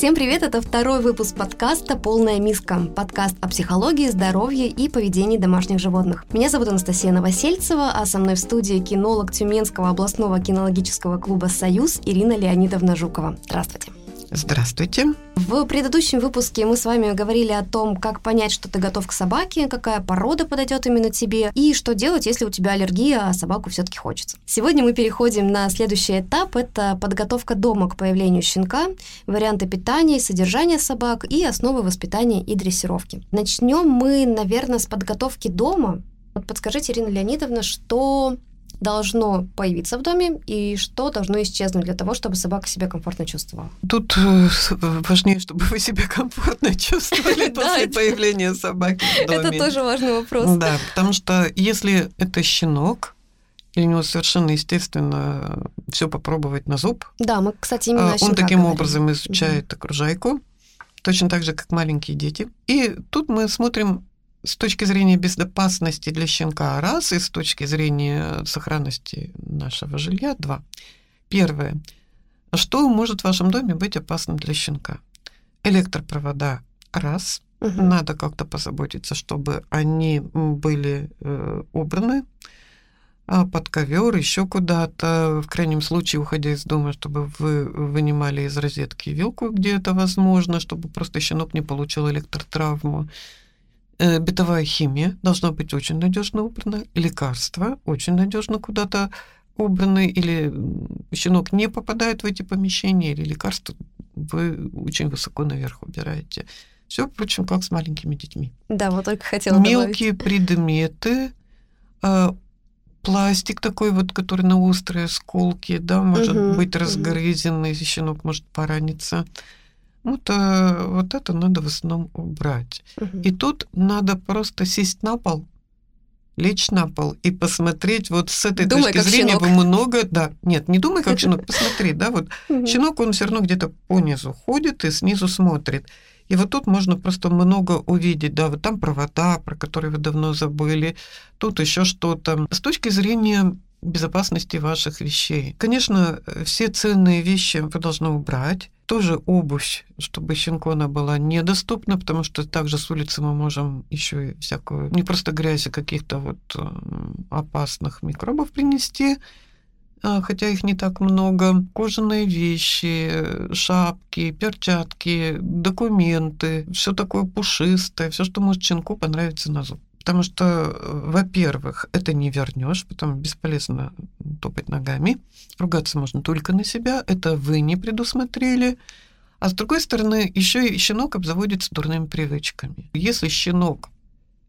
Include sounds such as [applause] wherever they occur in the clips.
Всем привет, это второй выпуск подкаста «Полная миска». Подкаст о психологии, здоровье и поведении домашних животных. Меня зовут Анастасия Новосельцева, а со мной в студии кинолог Тюменского областного кинологического клуба «Союз» Ирина Леонидовна Жукова. Здравствуйте. Здравствуйте. В предыдущем выпуске мы с вами говорили о том, как понять, что ты готов к собаке, какая порода подойдет именно тебе, и что делать, если у тебя аллергия, а собаку все-таки хочется. Сегодня мы переходим на следующий этап. Это подготовка дома к появлению щенка, варианты питания и содержания собак и основы воспитания и дрессировки. Начнем мы, наверное, с подготовки дома. Вот подскажите, Ирина Леонидовна, что должно появиться в доме и что должно исчезнуть для того, чтобы собака себя комфортно чувствовала? Тут э, важнее, чтобы вы себя комфортно [laughs] чувствовали [laughs] после появления собаки в доме. Это тоже важный вопрос. Да, потому что если это щенок, и у него совершенно естественно все попробовать на зуб. Да, мы, кстати, именно Он таким образом изучает окружайку, точно так же, как маленькие дети. И тут мы смотрим с точки зрения безопасности для щенка раз, и с точки зрения сохранности нашего жилья два. Первое. Что может в вашем доме быть опасным для щенка? Электропровода раз. Угу. Надо как-то позаботиться, чтобы они были э, убраны а под ковер, еще куда-то. В крайнем случае, уходя из дома, чтобы вы вынимали из розетки вилку, где это возможно, чтобы просто щенок не получил электротравму. Э, бытовая химия должна быть очень надежно убрана, лекарства очень надежно куда-то убраны, или щенок не попадает в эти помещения, или лекарства вы очень высоко наверх убираете. Все, впрочем, как с маленькими детьми. Да, вот только хотела Мелкие добавить. предметы, э, пластик такой вот, который на острые сколки, да, может угу, быть разгрызенный, угу. щенок может пораниться. Вот, э, вот это надо в основном убрать. Угу. И тут надо просто сесть на пол, лечь на пол и посмотреть вот с этой думай, точки зрения щенок. много, да, нет, не думай как щенок, посмотри, да, вот щенок он все равно где-то по низу ходит и снизу смотрит. И вот тут можно просто много увидеть, да, вот там провода, про которые вы давно забыли, тут еще что-то. С точки зрения безопасности ваших вещей. Конечно, все ценные вещи вы должны убрать. Тоже обувь, чтобы щенку она была недоступна, потому что также с улицы мы можем еще и всякую, не просто грязь, а каких-то вот опасных микробов принести. А, хотя их не так много, кожаные вещи, шапки, перчатки, документы, все такое пушистое, все, что может щенку понравиться на зуб. Потому что, э, во-первых, это не вернешь, потом бесполезно топать ногами. Ругаться можно только на себя, это вы не предусмотрели. А с другой стороны, еще и щенок обзаводится дурными привычками. Если щенок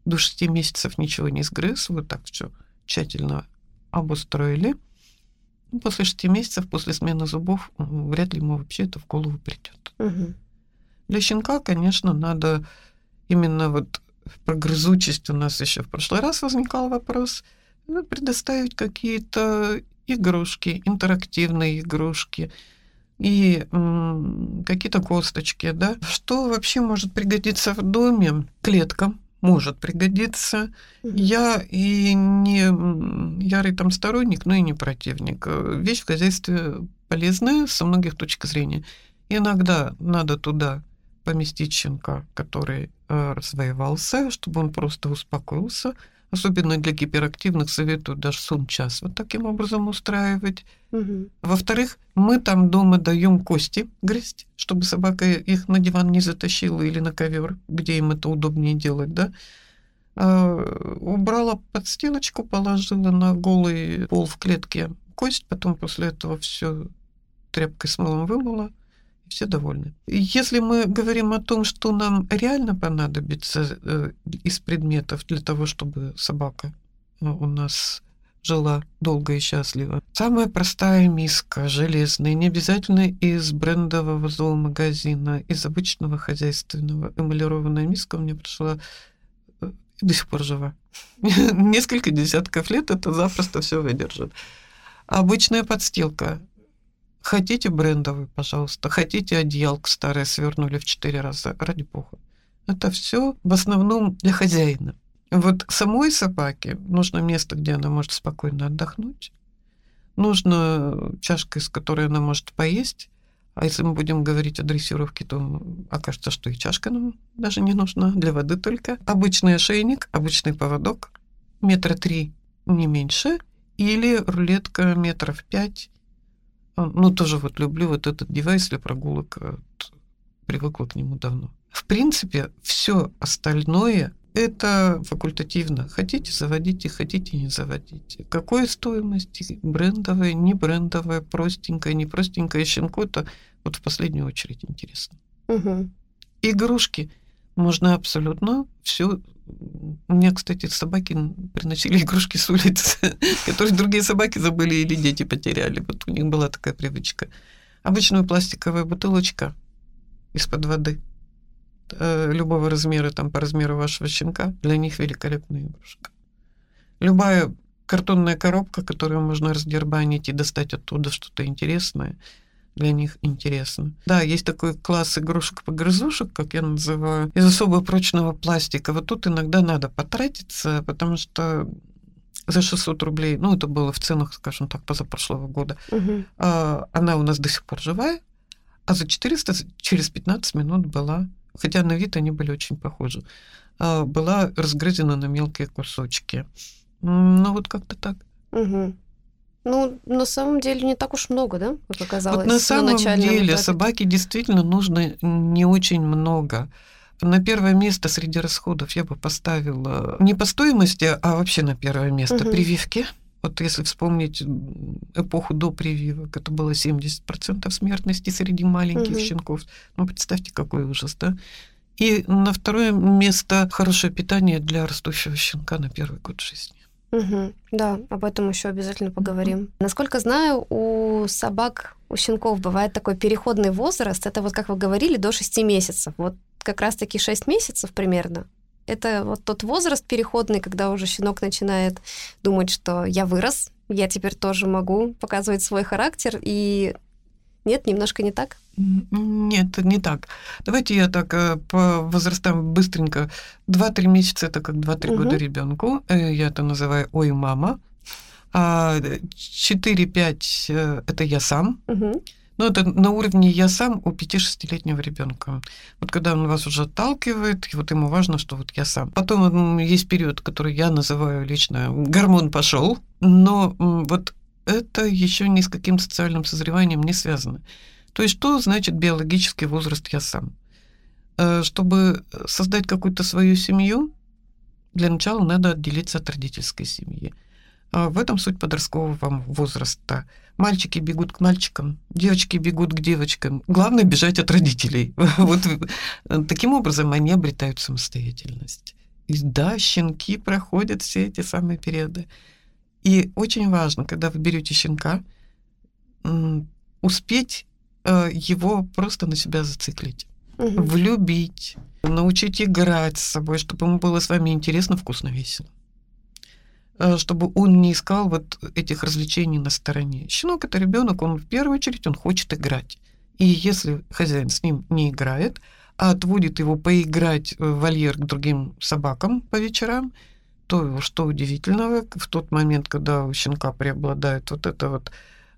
до 6 месяцев ничего не сгрыз, вы так все тщательно обустроили, ну, после 6 месяцев, после смены зубов, вряд ли ему вообще это в голову придет. Угу. Для щенка, конечно, надо именно вот про грызучесть у нас еще в прошлый раз возникал вопрос. Ну, предоставить какие-то игрушки, интерактивные игрушки и какие-то косточки, да. Что вообще может пригодиться в доме? Клетка может пригодиться. Mm-hmm. Я и не ярый там сторонник, но и не противник. Вещь в хозяйстве полезная со многих точек зрения. Иногда надо туда поместить щенка, который э, развоевался, чтобы он просто успокоился. Особенно для гиперактивных советую даже сон-час вот таким образом устраивать. Угу. Во-вторых, мы там дома даем кости грызть, чтобы собака их на диван не затащила или на ковер, где им это удобнее делать, да. А, убрала подстилочку, положила на голый пол в клетке кость, потом после этого все тряпкой с мылом вымыла, все довольны. Если мы говорим о том, что нам реально понадобится э, из предметов для того, чтобы собака э, у нас жила долго и счастливо. Самая простая миска, железная, не обязательно из брендового зоомагазина, из обычного хозяйственного. Эмалированная миска у меня пришла э, до сих пор жива. [laughs] Несколько десятков лет это запросто все выдержит. Обычная подстилка Хотите брендовый, пожалуйста. Хотите одеялку старое свернули в четыре раза. Ради бога. Это все в основном для хозяина. Вот самой собаке нужно место, где она может спокойно отдохнуть. Нужно чашка, из которой она может поесть. А если мы будем говорить о дрессировке, то окажется, что и чашка нам даже не нужна, для воды только. Обычный ошейник, обычный поводок, метра три, не меньше, или рулетка метров пять. Ну, тоже вот люблю вот этот девайс для прогулок, вот, привыкла к нему давно. В принципе, все остальное это факультативно. Хотите, заводите, хотите, не заводите. Какой стоимости? Брендовая, не брендовая, простенькая, не простенькая. Щенку это вот в последнюю очередь интересно. Угу. Игрушки можно абсолютно все. У меня, кстати, собаки приносили игрушки с улицы, [laughs] которые другие собаки забыли или дети потеряли. Вот у них была такая привычка. Обычную пластиковая бутылочка из-под воды – Э, любого размера, там по размеру вашего щенка, для них великолепная игрушка. Любая картонная коробка, которую можно раздербанить и достать оттуда что-то интересное, для них интересно. Да, есть такой класс игрушек-погрызушек, как я называю, из особо прочного пластика. Вот тут иногда надо потратиться, потому что за 600 рублей, ну, это было в ценах, скажем так, позапрошлого года, угу. она у нас до сих пор живая, а за 400 через 15 минут была хотя на вид они были очень похожи, а, была разгрызена на мелкие кусочки. Ну, вот как-то так. Угу. Ну, на самом деле не так уж много, да, как оказалось? Вот на самом на деле этапе. собаке действительно нужно не очень много. На первое место среди расходов я бы поставила не по стоимости, а вообще на первое место угу. прививки. Вот если вспомнить эпоху до прививок, это было 70% смертности среди маленьких угу. щенков. Ну, представьте, какой ужас, да? И на второе место хорошее питание для растущего щенка на первый год жизни. Угу, да, об этом еще обязательно поговорим. Угу. Насколько знаю, у собак, у щенков бывает такой переходный возраст. Это вот, как вы говорили, до 6 месяцев. Вот как раз-таки 6 месяцев примерно это вот тот возраст переходный, когда уже щенок начинает думать, что я вырос, я теперь тоже могу показывать свой характер, и нет, немножко не так? Нет, не так. Давайте я так э, по возрастам быстренько. Два-три месяца это как два-три угу. года ребенку. Э, я это называю ой, мама. А 4-5 э, это я сам. Угу. Ну, это на уровне я сам у 5-6-летнего ребенка. Вот когда он вас уже отталкивает, и вот ему важно, что вот я сам. Потом есть период, который я называю лично гормон пошел, но вот это еще ни с каким социальным созреванием не связано. То есть что значит биологический возраст я сам? Э, чтобы создать какую-то свою семью, для начала надо отделиться от родительской семьи. А в этом суть подросткового возраста. Мальчики бегут к мальчикам, девочки бегут к девочкам. Главное бежать от родителей. [laughs] Вот э, таким образом они обретают самостоятельность. И да, щенки проходят все эти самые периоды. И очень важно, когда вы берете щенка, успеть э, его просто на себя зациклить, угу. влюбить, научить играть с собой, чтобы ему было с вами интересно, вкусно, весело. Э, чтобы он не искал вот этих развлечений на стороне. Щенок это ребенок, он в первую очередь он хочет играть. И если хозяин с ним не играет, а отводит его поиграть в вольер к другим собакам по вечерам, то что удивительного, в тот момент, когда у щенка преобладает вот это вот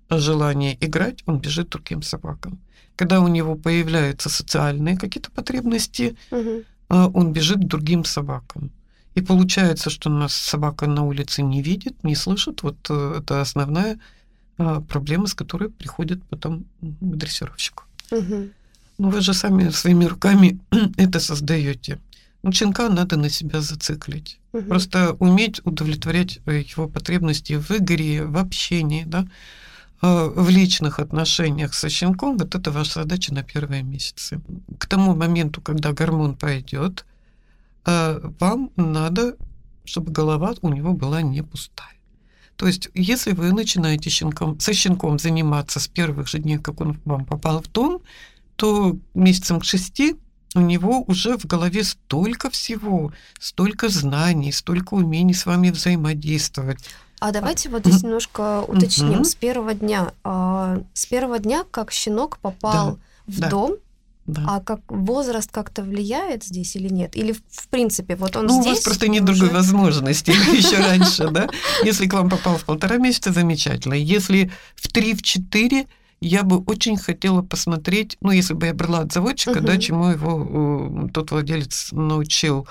желание играть, он бежит к другим собакам. Когда у него появляются социальные какие-то потребности, угу. он бежит к другим собакам. И получается, что нас собака на улице не видит, не слышит. Вот э, это основная а, проблема, с которой приходит потом к дрессировщику. Угу. Ну, вы же сами своими руками [clears throat] это создаете. Щенка надо на себя зациклить. Угу. Просто уметь удовлетворять э, его потребности в игре, в общении, да, э, в личных отношениях со щенком. Вот это ваша задача на первые месяцы. К тому моменту, когда гормон пойдет, а вам надо, чтобы голова у него была не пустая. То есть, если вы начинаете щенком, со щенком заниматься с первых же дней, как он вам попал в дом, то месяцем к шести у него уже в голове столько всего, столько знаний, столько умений с вами взаимодействовать. А давайте вот здесь немножко уточним. С первого дня, а, с первого дня, как щенок попал да, в да. дом, да. А как возраст как-то влияет здесь или нет? Или в принципе вот он ну, здесь? у вас просто нет уже... другой возможности [laughs] еще раньше, да? [laughs] Если к вам попал в полтора месяца, замечательно. Если в три, в четыре, я бы очень хотела посмотреть, ну, если бы я брала от заводчика, угу. да, чему его тот владелец научил.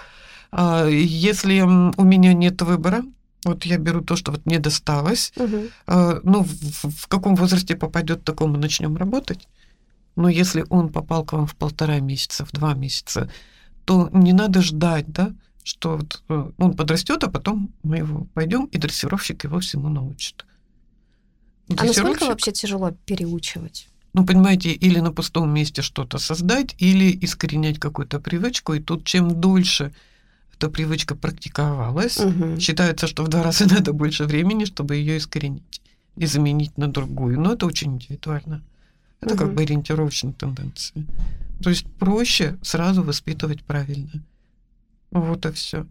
А если у меня нет выбора, вот я беру то, что вот мне досталось. Угу. Ну, в, в каком возрасте попадет, таком мы начнем работать. Но если он попал к вам в полтора месяца, в два месяца, то не надо ждать, да, что вот э, он подрастет, а потом мы его пойдем, и дрессировщик его всему научит. А насколько вообще тяжело переучивать? Ну, понимаете, или на пустом месте что-то создать, или искоренять какую-то привычку. И тут чем дольше эта привычка практиковалась, угу. считается, что в два раза [laughs] надо больше времени, чтобы ее искоренить и заменить на другую. Но это очень индивидуально. Это угу. как бы ориентировочная тенденция. То есть проще сразу воспитывать правильно. Вот и все.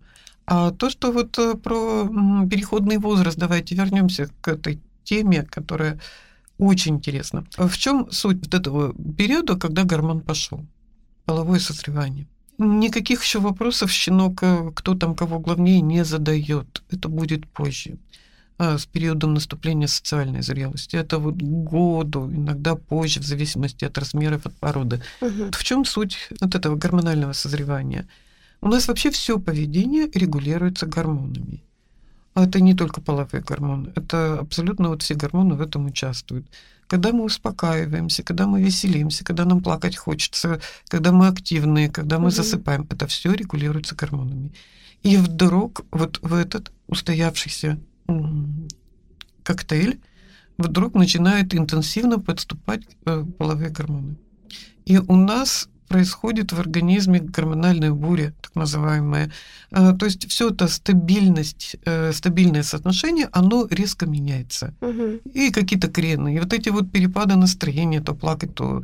А то, что вот э, про переходный возраст, давайте вернемся к этой теме, которая очень интересна. В чем суть вот этого периода, когда гормон пошел? Половое созревание. Никаких еще вопросов щенок, э, кто там кого главнее, не задает. Это будет позже а, с периодом наступления социальной зрелости. Это вот году, иногда позже, в зависимости от размеров, от породы. Угу. В чем суть вот этого гормонального созревания? У нас вообще все поведение регулируется гормонами. А это не только половые гормоны, это абсолютно вот все гормоны в этом участвуют. Когда мы успокаиваемся, когда мы веселимся, когда нам плакать хочется, когда мы активные, когда мы угу. засыпаем, это все регулируется гормонами. И вдруг вот в этот устоявшийся коктейль вдруг начинает интенсивно подступать э, половые гормоны. И у нас происходит в организме гормональная буря, так называемая. То есть все это стабильность, э, стабильное соотношение, оно резко меняется. Угу. И какие-то крены. И вот эти вот перепады настроения, то плакать, то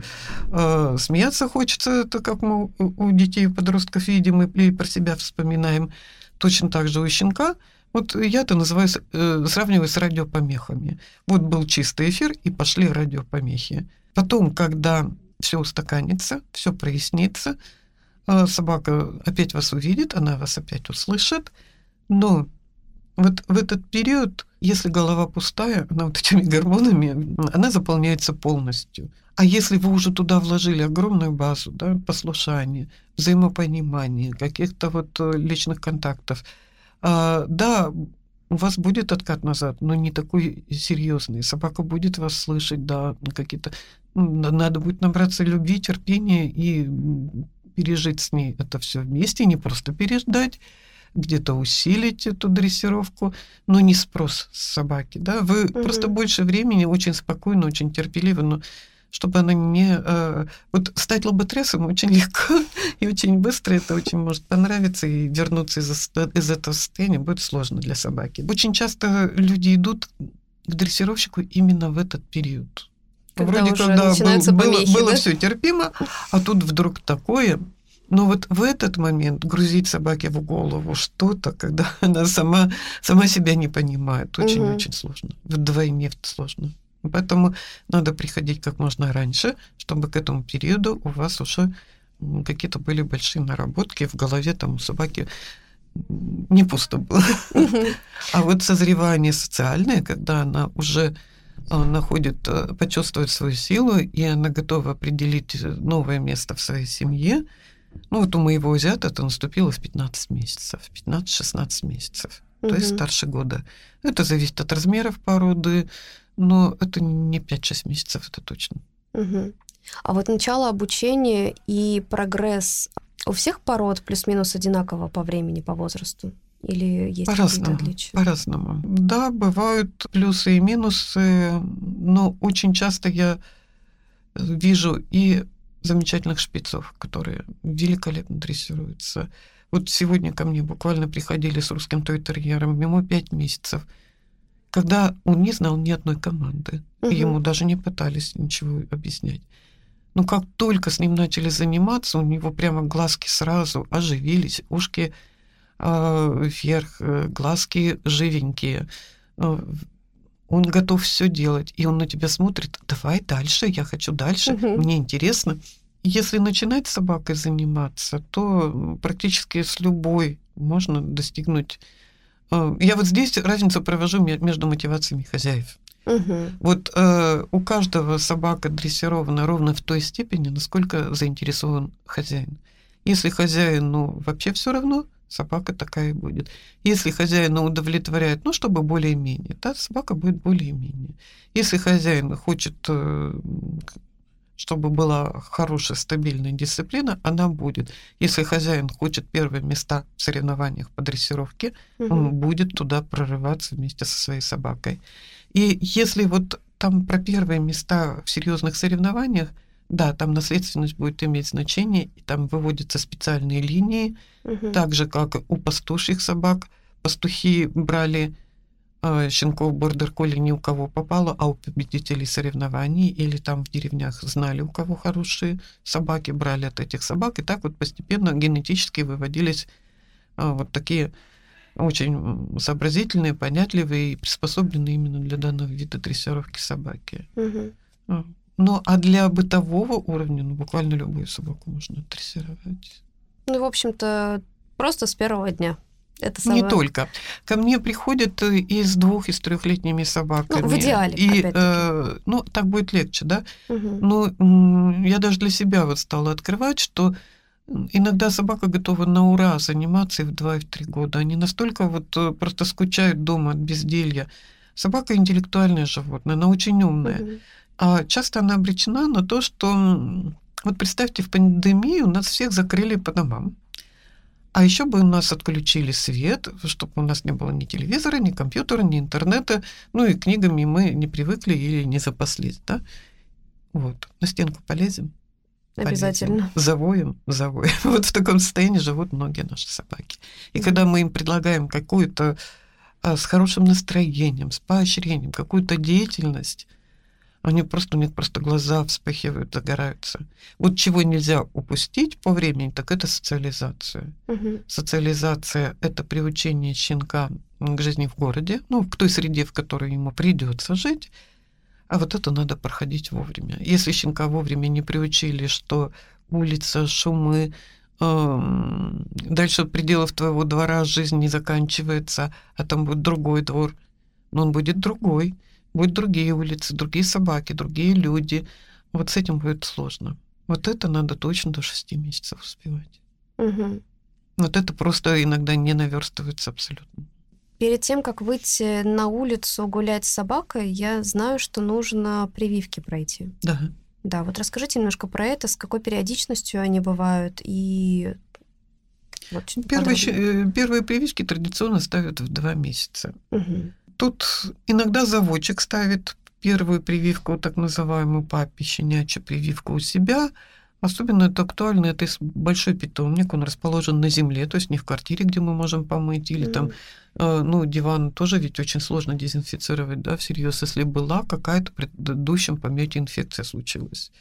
э, смеяться хочется, это как мы у детей, у подростков видим и про себя вспоминаем. Точно так же у щенка. Вот я это называю, э, сравниваю с радиопомехами. Вот был чистый эфир, и пошли радиопомехи. Потом, когда все устаканится, все прояснится, а собака опять вас увидит, она вас опять услышит, но вот в этот период, если голова пустая, она вот этими [laughs] гормонами, она заполняется полностью. А если вы уже туда вложили огромную базу, да, послушания, взаимопонимания, каких-то вот э, личных контактов, а, да, у вас будет откат назад, но не такой серьезный. Собака будет вас слышать, да, какие-то... Надо будет набраться любви, терпения и пережить с ней это все вместе, не просто переждать, где-то усилить эту дрессировку, но не спрос с собаки, да. Вы угу. просто больше времени, очень спокойно, очень терпеливо, но чтобы она не... Э, вот стать лоботрясом очень [laughs] легко и очень быстро, это очень может понравиться, и вернуться из, из этого состояния будет сложно для собаки. Очень часто люди идут к дрессировщику именно в этот период. Когда Вроде когда был, помехи, было, да? все терпимо, а тут вдруг такое. Но вот в этот момент грузить собаке в голову что-то, когда [laughs] она сама, сама себя не понимает, очень-очень угу. сложно. Вдвойне сложно. Поэтому надо приходить как можно раньше, чтобы к этому периоду у вас уже какие-то были большие наработки в голове, там у собаки не пусто было. [laughs] А вот созревание социальное, когда она уже а, находит, э, почувствует свою силу, и она готова определить новое место в своей семье, ну вот у моего азиата это наступило в 15 месяцев, 15-16 месяцев, то есть старше года. Это зависит от размеров породы, но это не 5-6 месяцев, это точно. Угу. А вот начало обучения и прогресс у всех пород плюс-минус одинаково по времени, по возрасту? Или есть по-разному, отличия? По-разному. Да, бывают плюсы и минусы, но очень часто я вижу и замечательных шпицов, которые великолепно дрессируются. Вот сегодня ко мне буквально приходили с русским той-терьером, ему пять месяцев – когда он не знал ни одной команды, угу. и ему даже не пытались ничего объяснять. Но как только с ним начали заниматься, у него прямо глазки сразу оживились, ушки э, вверх, э, глазки живенькие. Э, он готов все делать, и он на тебя смотрит. Давай дальше, я хочу дальше, угу. мне интересно. Если начинать собакой заниматься, то практически с любой можно достигнуть Э, я вот здесь разницу провожу между мотивациями хозяев. Угу. Вот э, у каждого собака дрессирована ровно в той степени, насколько заинтересован хозяин. Если хозяин, ну, вообще все равно, собака такая и будет. Если хозяина удовлетворяет, ну, чтобы более-менее, да, собака будет более-менее. Если хозяин хочет, э, чтобы была хорошая, стабильная дисциплина, она будет. Если хозяин хочет первые места в соревнованиях по дрессировке, угу. он будет туда прорываться вместе со своей собакой. И если вот там про первые места в серьезных соревнованиях, да, там наследственность будет иметь значение, и там выводятся специальные линии, угу. так же, как у пастушьих собак. Пастухи брали щенков бордер-колли не у кого попало, а у победителей соревнований, или там в деревнях знали, у кого хорошие собаки, брали от этих собак, и так вот постепенно генетически выводились э, вот такие очень сообразительные, понятливые и приспособленные именно для данного вида дрессировки собаки. Угу. Ну, а для бытового уровня, ну, буквально любую собаку можно дрессировать. Ну, в общем-то, просто с первого дня. Это самое... Не только. Ко мне приходят и с двух, и с трехлетними собаками. Ну, в идеале, и, э, Ну, так будет легче, да? Угу. Но я даже для себя вот стала открывать, что иногда собака готова на ура заниматься и в два, и в три года. Они настолько вот э, просто скучают дома от безделья. Собака интеллектуальное животное, она очень умная. Угу. А часто она обречена на то, что... Вот представьте, в пандемию нас всех закрыли по домам. А еще бы у нас отключили свет, чтобы у нас не было ни телевизора, ни компьютера, ни интернета. Ну и книгами мы не привыкли или не запаслись, да? Вот. На стенку полезем. Обязательно. Полезем. Завоем, завоем. [laughs] Вот в таком состоянии живут многие наши собаки. И mm-hmm. когда мы им предлагаем какую-то а, с хорошим настроением, с поощрением, какую-то деятельность, они просто, у них просто глаза вспыхивают, загораются. Вот чего нельзя упустить по времени, так это социализация. Угу. Социализация — это приучение щенка к жизни в городе, ну, к той среде, в которой ему придется жить. А вот это надо проходить вовремя. Если щенка вовремя не приучили, что улица, шумы, эм, дальше пределов твоего двора жизнь не заканчивается, а там будет другой двор, но он будет другой будут другие улицы, другие собаки, другие люди. Вот с этим будет сложно. Вот это надо точно до шести месяцев успевать. Угу. Вот это просто иногда не наверстывается абсолютно. Перед тем, как выйти на улицу гулять с собакой, я знаю, что нужно прививки пройти. Да. Да, вот расскажите немножко про это, с какой периодичностью они бывают и вот, первые, э, первые прививки традиционно ставят в два месяца. Угу. Тут иногда заводчик ставит первую прививку, так называемую папе, щенячью прививку у себя. Особенно это актуально, это большой питомник, он расположен на земле, то есть не в квартире, где мы можем помыть, или mm там, э, ну, диван тоже ведь очень сложно дезинфицировать, да, всерьез, если была какая-то в предыдущем помете инфекция случилась.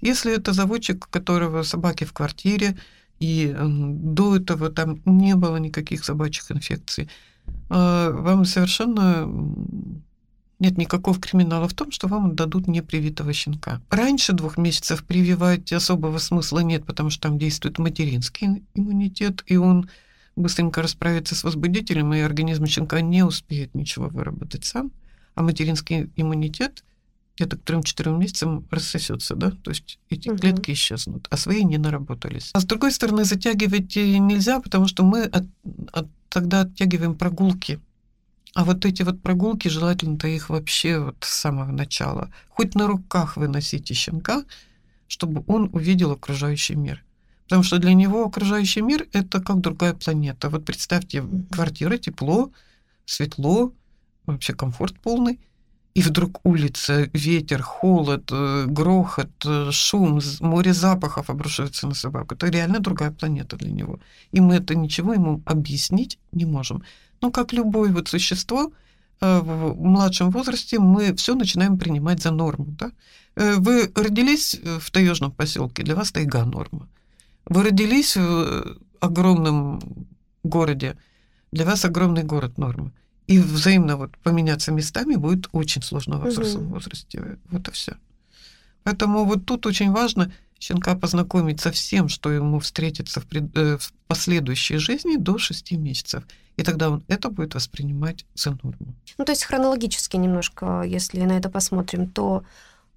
Если это заводчик, у которого собаки в квартире, и до этого там не было никаких собачьих инфекций, вам совершенно нет никакого криминала в том, что вам дадут непривитого щенка. Раньше двух месяцев прививать особого смысла нет, потому что там действует материнский иммунитет, и он быстренько расправится с возбудителем, и организм щенка не успеет ничего выработать сам. А материнский иммунитет где-то к трем-четырем месяцам рассосется, да, то есть эти угу. клетки исчезнут, а свои не наработались. А с другой стороны, затягивать нельзя, потому что мы от, от тогда оттягиваем прогулки. А вот эти вот прогулки, желательно-то их вообще вот с самого начала. Хоть на руках выносите щенка, чтобы он увидел окружающий мир. Потому что для него окружающий мир — это как другая планета. Вот представьте, квартира, тепло, светло, вообще комфорт полный. И вдруг улица, ветер, холод, э, грохот, э, шум, море запахов обрушивается на собаку. Это реально другая планета для него. И мы это ничего ему объяснить не можем. Но как любое вот существо, э, в младшем возрасте мы все начинаем принимать за норму. Да? Вы родились в таежном поселке, для вас тайга норма. Вы родились в огромном городе, для вас огромный город норма и взаимно вот поменяться местами будет очень сложно в взрослом угу. возрасте. Вот и все. Поэтому вот тут очень важно щенка познакомить со всем, что ему встретится в, пред, э, в последующей жизни до 6 месяцев. И тогда он это будет воспринимать за норму. Ну, то есть хронологически немножко, если на это посмотрим, то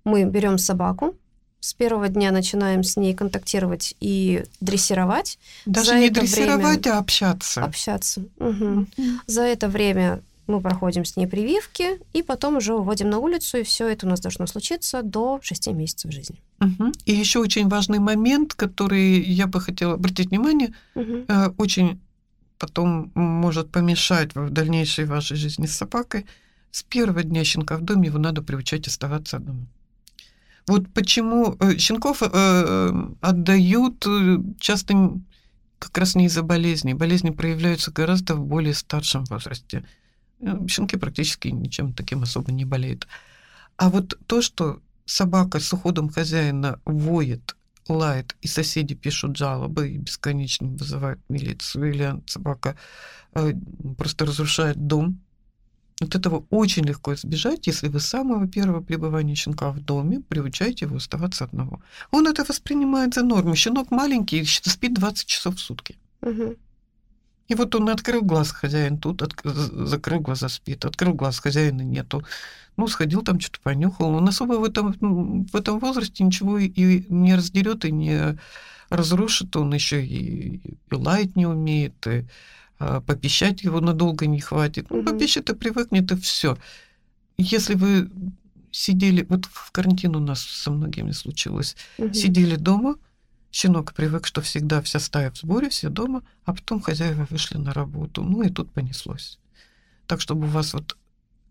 мы берем собаку, с первого дня начинаем с ней контактировать и дрессировать. Даже За не дрессировать, время... а общаться. Общаться. Угу. За это время мы проходим с ней прививки, и потом уже уводим на улицу, и все это у нас должно случиться до 6 месяцев жизни. Угу. И еще очень важный момент, который я бы хотела обратить внимание, угу. очень потом может помешать в дальнейшей вашей жизни с собакой. С первого дня щенка в доме его надо приучать оставаться одному. Вот почему э, щенков э, отдают э, часто как раз не из-за болезней. Болезни проявляются гораздо в более старшем возрасте. Щенки практически ничем таким особо не болеют. А вот то, что собака с уходом хозяина воет, лает, и соседи пишут жалобы и бесконечно вызывают милицию, или собака просто разрушает дом, вот этого очень легко избежать, если вы с самого первого пребывания щенка в доме приучаете его оставаться одного. Он это воспринимает за норму. Щенок маленький, спит 20 часов в сутки. Угу. И вот он открыл глаз, хозяин тут, от, закрыл глаза, спит, открыл глаз, хозяина нету. Ну, сходил там, что-то понюхал. Он особо в этом, в этом возрасте ничего и не раздерет, и не разрушит. Он еще и, и лаять не умеет, и попищать его надолго не хватит. Ну, попищет и привыкнет, и все. Если вы сидели, вот в карантин у нас со многими случилось, угу. сидели дома, щенок привык, что всегда вся стая в сборе, все дома, а потом хозяева вышли на работу. Ну и тут понеслось. Так, чтобы у вас вот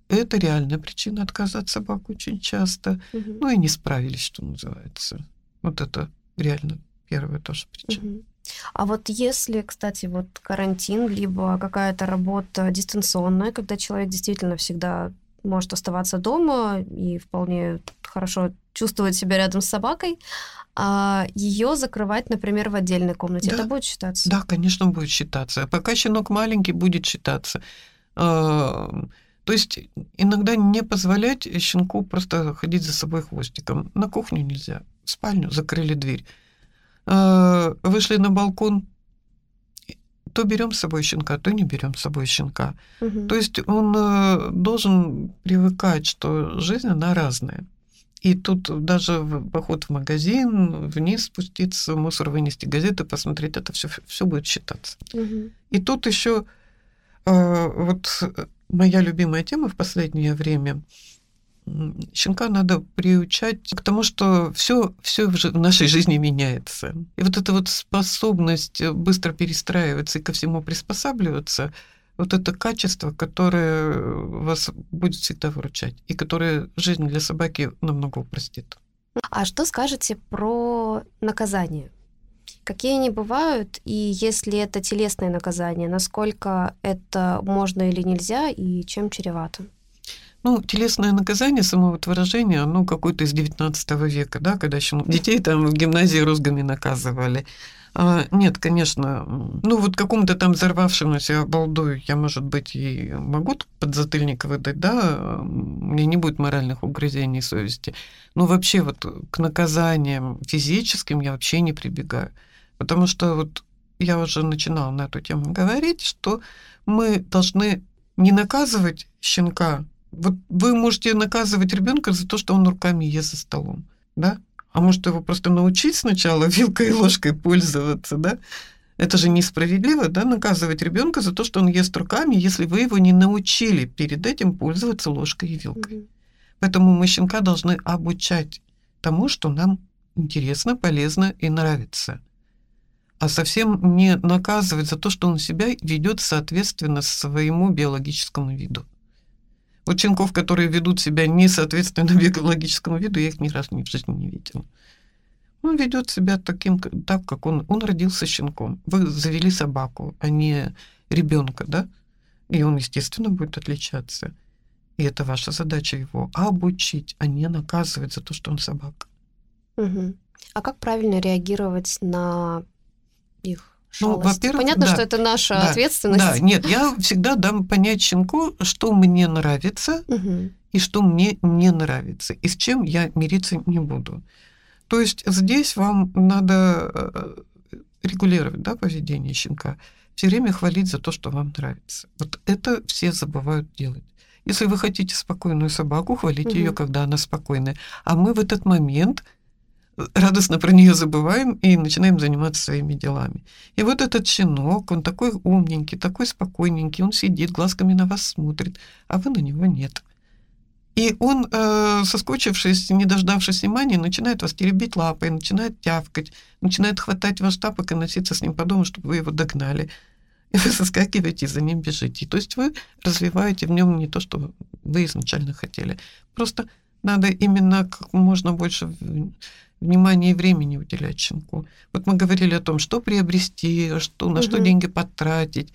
это реальная причина отказа от собак очень часто. Угу. Ну и не справились, что называется. Вот это реально первая тоже причина. Угу. А вот если, кстати, вот карантин, либо какая-то работа дистанционная, когда человек действительно всегда может оставаться дома и вполне хорошо чувствовать себя рядом с собакой, а ее закрывать, например, в отдельной комнате, да. это будет считаться? Да, конечно, будет считаться. Пока щенок маленький, будет считаться. А, то есть иногда не позволять щенку просто ходить за собой хвостиком. На кухню нельзя, в спальню закрыли дверь. Э, вышли на балкон, то берем с собой щенка, то не берем с собой щенка. Угу. То есть он э, должен привыкать, что жизнь, она разная. И тут даже в поход в магазин, вниз спуститься, мусор вынести, газеты посмотреть, это все, все будет считаться. Угу. И тут еще э, вот моя любимая тема в последнее время щенка надо приучать к тому, что все, все в нашей жизни меняется. И вот эта вот способность быстро перестраиваться и ко всему приспосабливаться, вот это качество, которое вас будет всегда выручать и которое жизнь для собаки намного упростит. А что скажете про наказание? Какие они бывают, и если это телесное наказание, насколько это можно или нельзя, и чем чревато? Ну, телесное наказание, само вот выражение, оно какое-то из 19 века, да, когда еще детей там в гимназии розгами наказывали. А, нет, конечно, ну вот какому-то там взорвавшемуся балдую я, может быть, и могу подзатыльник выдать, да, мне не будет моральных угрызений совести. Но вообще вот к наказаниям физическим я вообще не прибегаю. Потому что вот я уже начинала на эту тему говорить, что мы должны не наказывать щенка вот вы можете наказывать ребенка за то, что он руками ест за столом, да? А может его просто научить сначала [laughs] вилкой и ложкой пользоваться, да? Это же несправедливо, да, наказывать ребенка за то, что он ест руками, если вы его не научили перед этим пользоваться ложкой и вилкой. Поэтому мы щенка должны обучать тому, что нам интересно, полезно и нравится. А совсем не наказывать за то, что он себя ведет соответственно своему биологическому виду. Вот щенков, которые ведут себя не соответственно [laughs] биологическому виду, я их ни разу ни в жизни не видела. Он ведет себя таким, так, как он. Он родился щенком. Вы завели собаку, а не ребенка, да? И он, естественно, будет отличаться. И это ваша задача его обучить, а не наказывать за то, что он собака. Угу. А как правильно реагировать на их ну, во-первых, Понятно, да, что это наша да, ответственность. Да, нет, я всегда дам понять щенку, что мне нравится угу. и что мне не нравится, и с чем я мириться не буду. То есть здесь вам надо э, регулировать да, поведение щенка. Все время хвалить за то, что вам нравится. Вот это все забывают делать. Если вы хотите спокойную собаку, хвалите угу. ее, когда она спокойная. А мы в этот момент радостно про нее забываем и начинаем заниматься своими делами. И вот этот щенок, он такой умненький, такой спокойненький, он сидит, глазками на вас смотрит, а вы на него нет. И он, э, соскучившись, не дождавшись внимания, начинает вас теребить лапой, начинает тявкать, начинает хватать ваш тапок и носиться с ним по дому, чтобы вы его догнали. И вы соскакиваете за ним бежите. То есть вы развиваете в нем не то, что вы изначально хотели. Просто надо именно как можно больше внимания и времени уделять щенку. Вот мы говорили о том, что приобрести, что, на угу. что деньги потратить.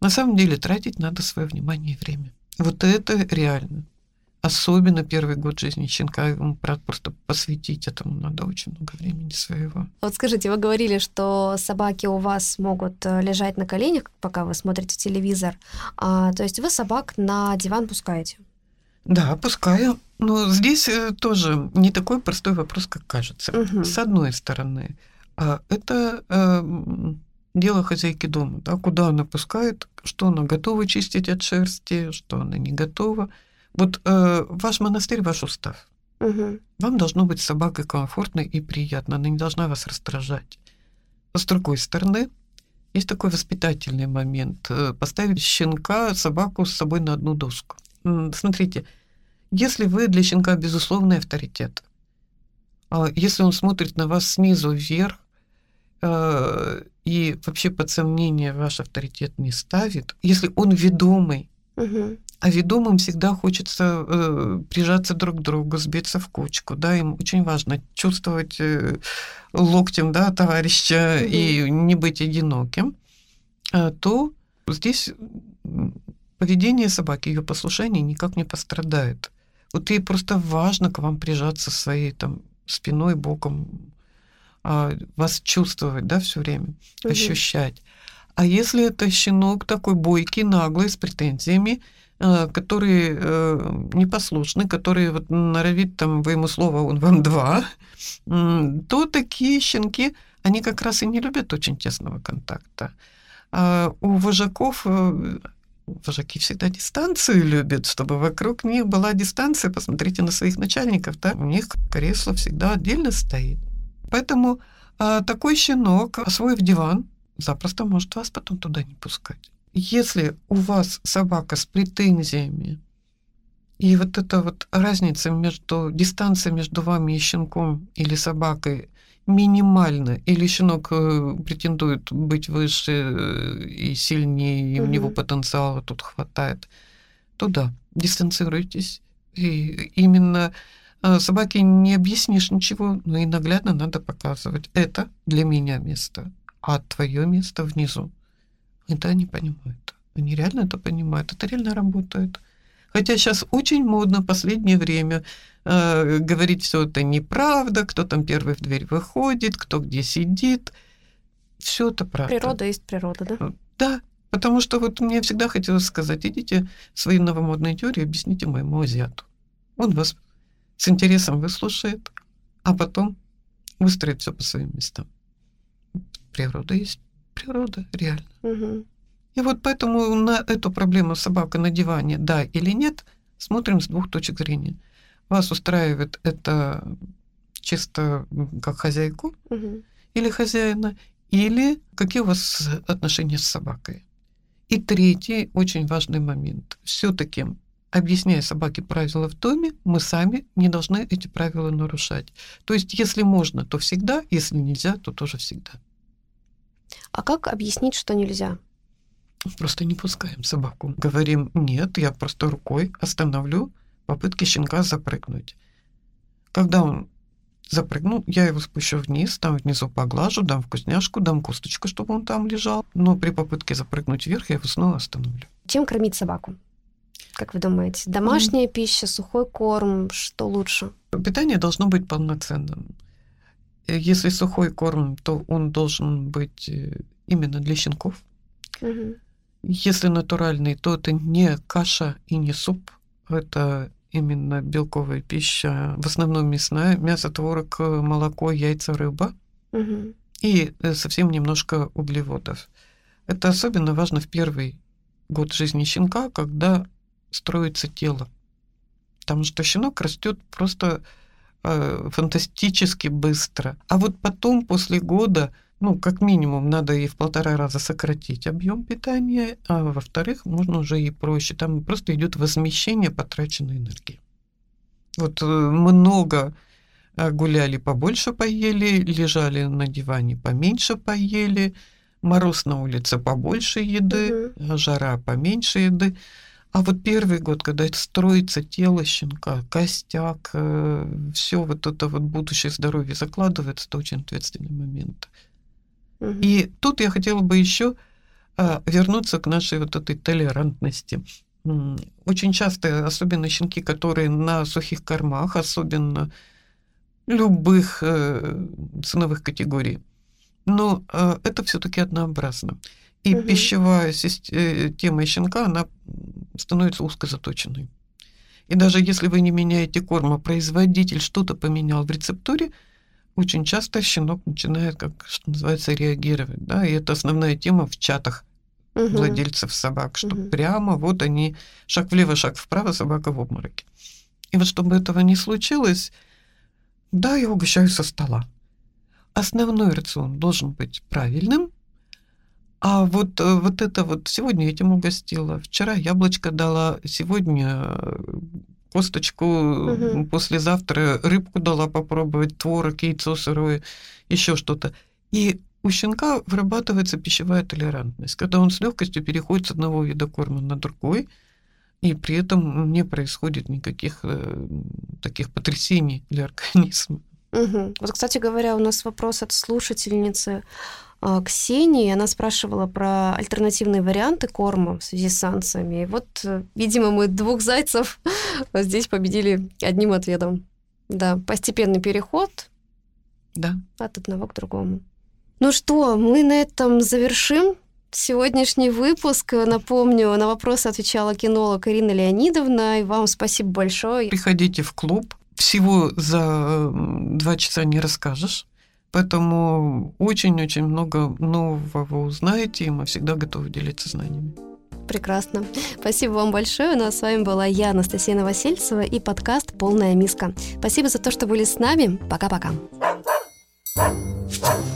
На самом деле тратить надо свое внимание и время. Вот это реально. Особенно первый год жизни щенка, ему просто посвятить этому надо очень много времени своего. Вот скажите, вы говорили, что собаки у вас могут э, лежать на коленях, пока вы смотрите телевизор. А, то есть вы собак на диван пускаете? Да, пускаю. Но здесь э, тоже не такой простой вопрос, как кажется. Угу. С одной стороны, а, это э, дело хозяйки дома, да, куда она пускает, что она готова чистить от шерсти, что она не готова. Вот э, ваш монастырь, ваш устав. Угу. Вам должно быть с собакой комфортно и приятно. Она не должна вас раздражать. С другой стороны, есть такой воспитательный момент. Поставить щенка, собаку с собой на одну доску. Смотрите, если вы для щенка безусловный авторитет, а если он смотрит на вас снизу вверх, э, и вообще под сомнение ваш авторитет не ставит, если он ведомый, угу. А ведомым всегда хочется э, прижаться друг к другу, сбиться в кучку. Да, им очень важно чувствовать э, локтем да, товарища угу. и не быть одиноким. А, то здесь поведение собаки, ее послушание никак не пострадает. Вот ей просто важно к вам прижаться своей там спиной, боком, а, вас чувствовать, да, все время, угу. ощущать. А если это щенок такой бойкий, наглый, с претензиями, Э, которые э, непослушны, которые вот норовит там вы ему слово, он вам два, то такие щенки, они как раз и не любят очень тесного контакта. А у вожаков э, вожаки всегда дистанцию любят, чтобы вокруг них была дистанция. Посмотрите на своих начальников, да? у них кресло всегда отдельно стоит. Поэтому а, такой щенок, освоив диван, запросто может вас потом туда не пускать если у вас собака с претензиями, и вот эта вот разница между, дистанция между вами и щенком или собакой минимальна, или щенок э, претендует быть выше э, и сильнее, и угу. у него потенциала тут хватает, то да, дистанцируйтесь. И именно э, собаке не объяснишь ничего, но и наглядно надо показывать. Это для меня место, а твое место внизу. Это они понимают. Они реально это понимают. Это реально работает. Хотя сейчас очень модно в последнее время э, говорить все это неправда, кто там первый в дверь выходит, кто где сидит. Все это правда. Природа есть природа, да? Э, да, потому что вот мне всегда хотелось сказать, идите свои новомодные теории, объясните моему азиату. Он вас с интересом выслушает, а потом выстроит все по своим местам. Природа есть природа, реально. Угу. И вот поэтому на эту проблему собака на диване, да или нет, смотрим с двух точек зрения. Вас устраивает это чисто как хозяйку угу. или хозяина, или какие у вас отношения с собакой. И третий очень важный момент. Все-таки, объясняя собаке правила в доме, мы сами не должны эти правила нарушать. То есть, если можно, то всегда, если нельзя, то тоже всегда. А как объяснить, что нельзя? Просто не пускаем собаку. Говорим, нет, я просто рукой остановлю попытки щенка запрыгнуть. Когда он запрыгнул, я его спущу вниз, там внизу поглажу, дам вкусняшку, дам косточку, чтобы он там лежал. Но при попытке запрыгнуть вверх я его снова остановлю. Чем кормить собаку? Как вы думаете, домашняя mm. пища, сухой корм, что лучше? Питание должно быть полноценным. Э, если сухой корм, то он должен быть э, именно для щенков. Угу. Если натуральный, то это не каша и не суп, это именно белковая пища, в основном мясная, мясо, творог, молоко, яйца, рыба. Угу. И э, совсем немножко углеводов. Это особенно важно в первый год жизни щенка, когда строится тело. Потому что щенок растет просто э, фантастически быстро. А вот потом, после года, ну, как минимум, надо и в полтора раза сократить объем питания, а во-вторых, можно уже и проще. Там просто идет возмещение потраченной энергии. Вот э, много э, гуляли, побольше поели, лежали на диване, поменьше поели, мороз на улице, побольше еды, угу. жара, поменьше еды. А вот первый год, когда это строится тело щенка, костяк, э, все вот это вот будущее здоровье закладывается, это очень ответственный момент. Угу. И тут я хотела бы еще а, вернуться к нашей вот этой толерантности. Очень часто, особенно щенки, которые на сухих кормах, особенно любых э, ценовых категорий, но э, это все-таки однообразно. И угу. пищевая система э, щенка, она становится узкозаточенной. И даже если вы не меняете корм, а производитель что-то поменял в рецептуре, очень часто щенок начинает, как что называется, реагировать. Да? И это основная тема в чатах угу. владельцев собак, что угу. прямо вот они, шаг влево, шаг вправо, собака в обмороке. И вот чтобы этого не случилось, да, я угощаю со стола. Основной рацион должен быть правильным, а вот, э, вот это вот сегодня этим угостила, вчера яблочко дала, сегодня э, косточку, угу. послезавтра рыбку дала попробовать, творог, яйцо сырое, еще что-то. И у щенка вырабатывается пищевая толерантность, когда он с легкостью переходит с одного вида корма на другой, и при этом не происходит никаких э, таких потрясений для организма. Угу. Вот, кстати говоря, у нас вопрос от слушательницы Ксении. Она спрашивала про альтернативные варианты корма в связи с санкциями. И вот, э, видимо, мы двух зайцев [laughs] здесь победили одним ответом. Да, постепенный переход да. от одного к другому. Ну что, мы на этом завершим сегодняшний выпуск. Напомню, на вопросы отвечала кинолог Ирина Леонидовна. И вам спасибо большое. Приходите в клуб всего за два часа не расскажешь. Поэтому очень-очень много нового узнаете, и мы всегда готовы делиться знаниями. Прекрасно. Спасибо вам большое. Ну а с вами была я, Анастасия Новосельцева, и подкаст «Полная миска». Спасибо за то, что были с нами. Пока-пока. thank you